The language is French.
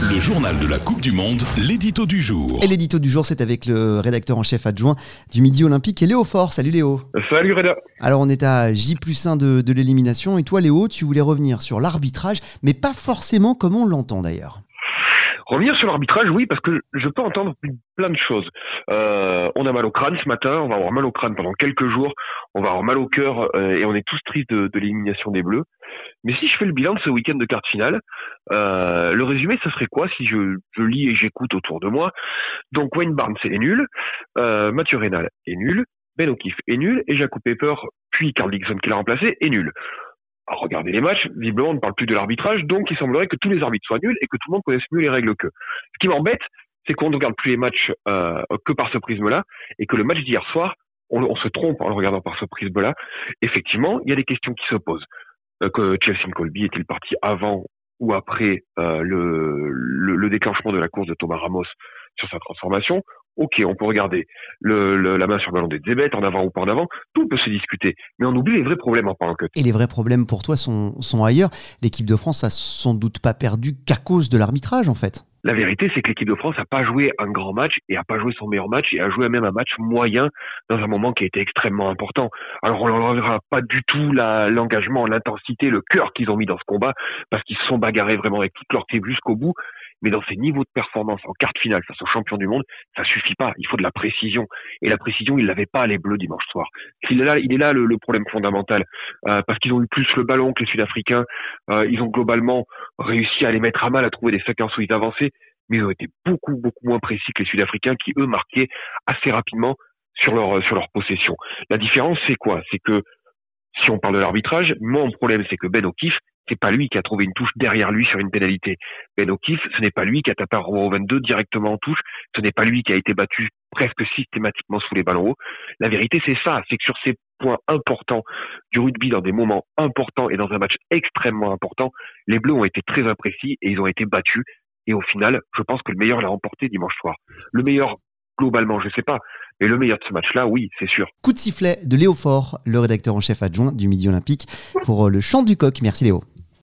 Le journal de la Coupe du Monde, l'édito du jour. Et l'édito du jour, c'est avec le rédacteur en chef adjoint du Midi Olympique et Léo Fort. Salut Léo. Salut Reda. Alors on est à J plus 1 de, de l'élimination et toi Léo, tu voulais revenir sur l'arbitrage, mais pas forcément comme on l'entend d'ailleurs. Revenir sur l'arbitrage, oui, parce que je peux entendre plein de choses. Euh, on a mal au crâne ce matin, on va avoir mal au crâne pendant quelques jours, on va avoir mal au cœur euh, et on est tous tristes de, de l'élimination des Bleus. Mais si je fais le bilan de ce week-end de carte finale, euh, le résumé, ça serait quoi si je, lis et j'écoute autour de moi? Donc Wayne Barnes est nul, Mathieu Reynal est nul, Ben O'Keefe est nul et Jacob Pepper, puis Carl Dixon qui l'a remplacé, est nul. Alors, regardez les matchs, visiblement on ne parle plus de l'arbitrage, donc il semblerait que tous les arbitres soient nuls et que tout le monde connaisse mieux les règles qu'eux. Ce qui m'embête, c'est qu'on ne regarde plus les matchs euh, que par ce prisme-là, et que le match d'hier soir, on, se trompe en le regardant par ce prisme-là. Effectivement, il y a des questions qui se posent. Euh, que Chelsea Colby est-il parti avant ou après euh, le, déclenchement de la course de Thomas Ramos sur sa transformation Ok, on peut regarder le, le, la main sur le ballon des Zébet, en avant ou pas en avant, tout peut se discuter, mais on oublie les vrais problèmes en parlant que. Et les vrais problèmes pour toi sont, sont ailleurs. L'équipe de France a sans doute pas perdu qu'à cause de l'arbitrage en fait. La vérité, c'est que l'équipe de France n'a pas joué un grand match et a pas joué son meilleur match et a joué même un match moyen dans un moment qui a été extrêmement important. Alors on leur verra pas du tout l'engagement, l'intensité, le cœur qu'ils ont mis dans ce combat parce qu'ils se sont bagarrés vraiment avec toute leur tribu jusqu'au bout mais dans ces niveaux de performance en quart finale face aux champions du monde, ça suffit pas. Il faut de la précision. Et la précision, ils l'avaient pas les Bleus dimanche soir. Il est là, il est là le, le problème fondamental, euh, parce qu'ils ont eu plus le ballon que les Sud-Africains. Euh, ils ont globalement réussi à les mettre à mal, à trouver des séquences où ils avançaient, mais ils ont été beaucoup beaucoup moins précis que les Sud-Africains qui eux marquaient assez rapidement sur leur sur leur possession. La différence, c'est quoi? C'est que si on parle de l'arbitrage, mon problème, c'est que Ben O'Keefe, c'est pas lui qui a trouvé une touche derrière lui sur une pénalité. Ben O'Keefe, ce n'est pas lui qui a tapé un au 22 directement en touche. Ce n'est pas lui qui a été battu presque systématiquement sous les ballons hauts. La vérité, c'est ça. C'est que sur ces points importants du rugby, dans des moments importants et dans un match extrêmement important, les Bleus ont été très imprécis et ils ont été battus. Et au final, je pense que le meilleur l'a remporté dimanche soir. Le meilleur globalement, je sais pas. Mais le meilleur de ce match-là, oui, c'est sûr. Coup de sifflet de Léo Fort, le rédacteur en chef adjoint du Midi Olympique, pour le chant du coq. Merci Léo.